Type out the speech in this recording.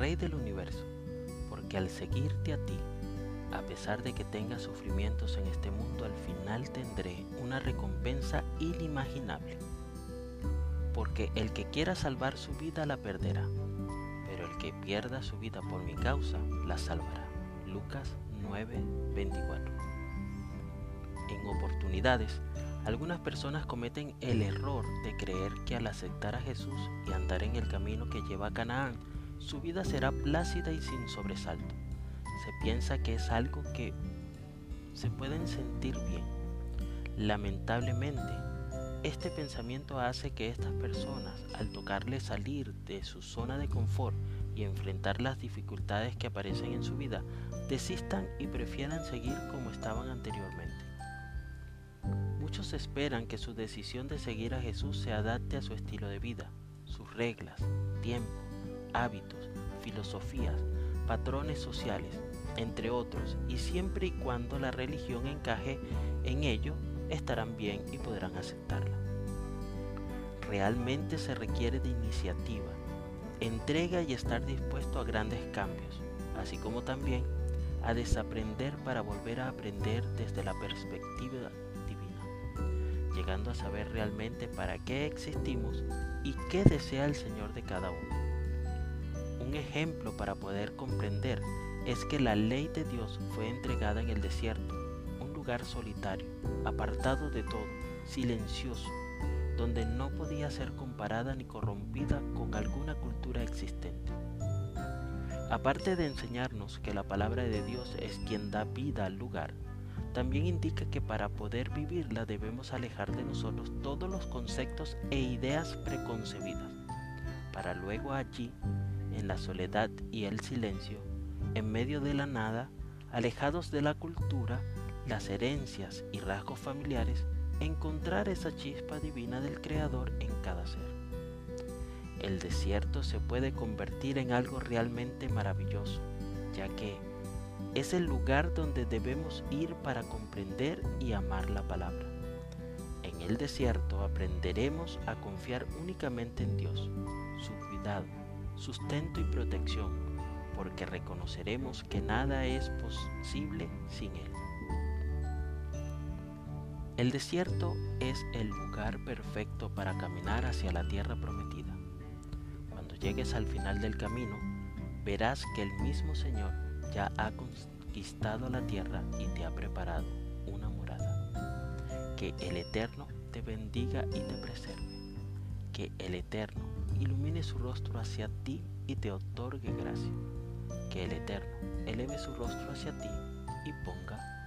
Rey del universo, porque al seguirte a ti, a pesar de que tenga sufrimientos en este mundo, al final tendré una recompensa inimaginable. Porque el que quiera salvar su vida la perderá, pero el que pierda su vida por mi causa la salvará. Lucas 9:24. En oportunidades, algunas personas cometen el error de creer que al aceptar a Jesús y andar en el camino que lleva a Canaán, su vida será plácida y sin sobresalto se piensa que es algo que se pueden sentir bien. Lamentablemente, este pensamiento hace que estas personas, al tocarle salir de su zona de confort y enfrentar las dificultades que aparecen en su vida, desistan y prefieran seguir como estaban anteriormente. Muchos esperan que su decisión de seguir a Jesús se adapte a su estilo de vida, sus reglas, tiempo, hábitos, filosofías, patrones sociales, entre otros, y siempre y cuando la religión encaje en ello, estarán bien y podrán aceptarla. Realmente se requiere de iniciativa, entrega y estar dispuesto a grandes cambios, así como también a desaprender para volver a aprender desde la perspectiva llegando a saber realmente para qué existimos y qué desea el Señor de cada uno. Un ejemplo para poder comprender es que la ley de Dios fue entregada en el desierto, un lugar solitario, apartado de todo, silencioso, donde no podía ser comparada ni corrompida con alguna cultura existente. Aparte de enseñarnos que la palabra de Dios es quien da vida al lugar, también indica que para poder vivirla debemos alejar de nosotros todos los conceptos e ideas preconcebidas, para luego allí, en la soledad y el silencio, en medio de la nada, alejados de la cultura, las herencias y rasgos familiares, encontrar esa chispa divina del Creador en cada ser. El desierto se puede convertir en algo realmente maravilloso, ya que es el lugar donde debemos ir para comprender y amar la palabra. En el desierto aprenderemos a confiar únicamente en Dios, su cuidado, sustento y protección, porque reconoceremos que nada es posible sin Él. El desierto es el lugar perfecto para caminar hacia la tierra prometida. Cuando llegues al final del camino, verás que el mismo Señor ya ha conquistado la tierra y te ha preparado una morada. Que el Eterno te bendiga y te preserve. Que el Eterno ilumine su rostro hacia ti y te otorgue gracia que el Eterno eleve su rostro hacia ti y ponga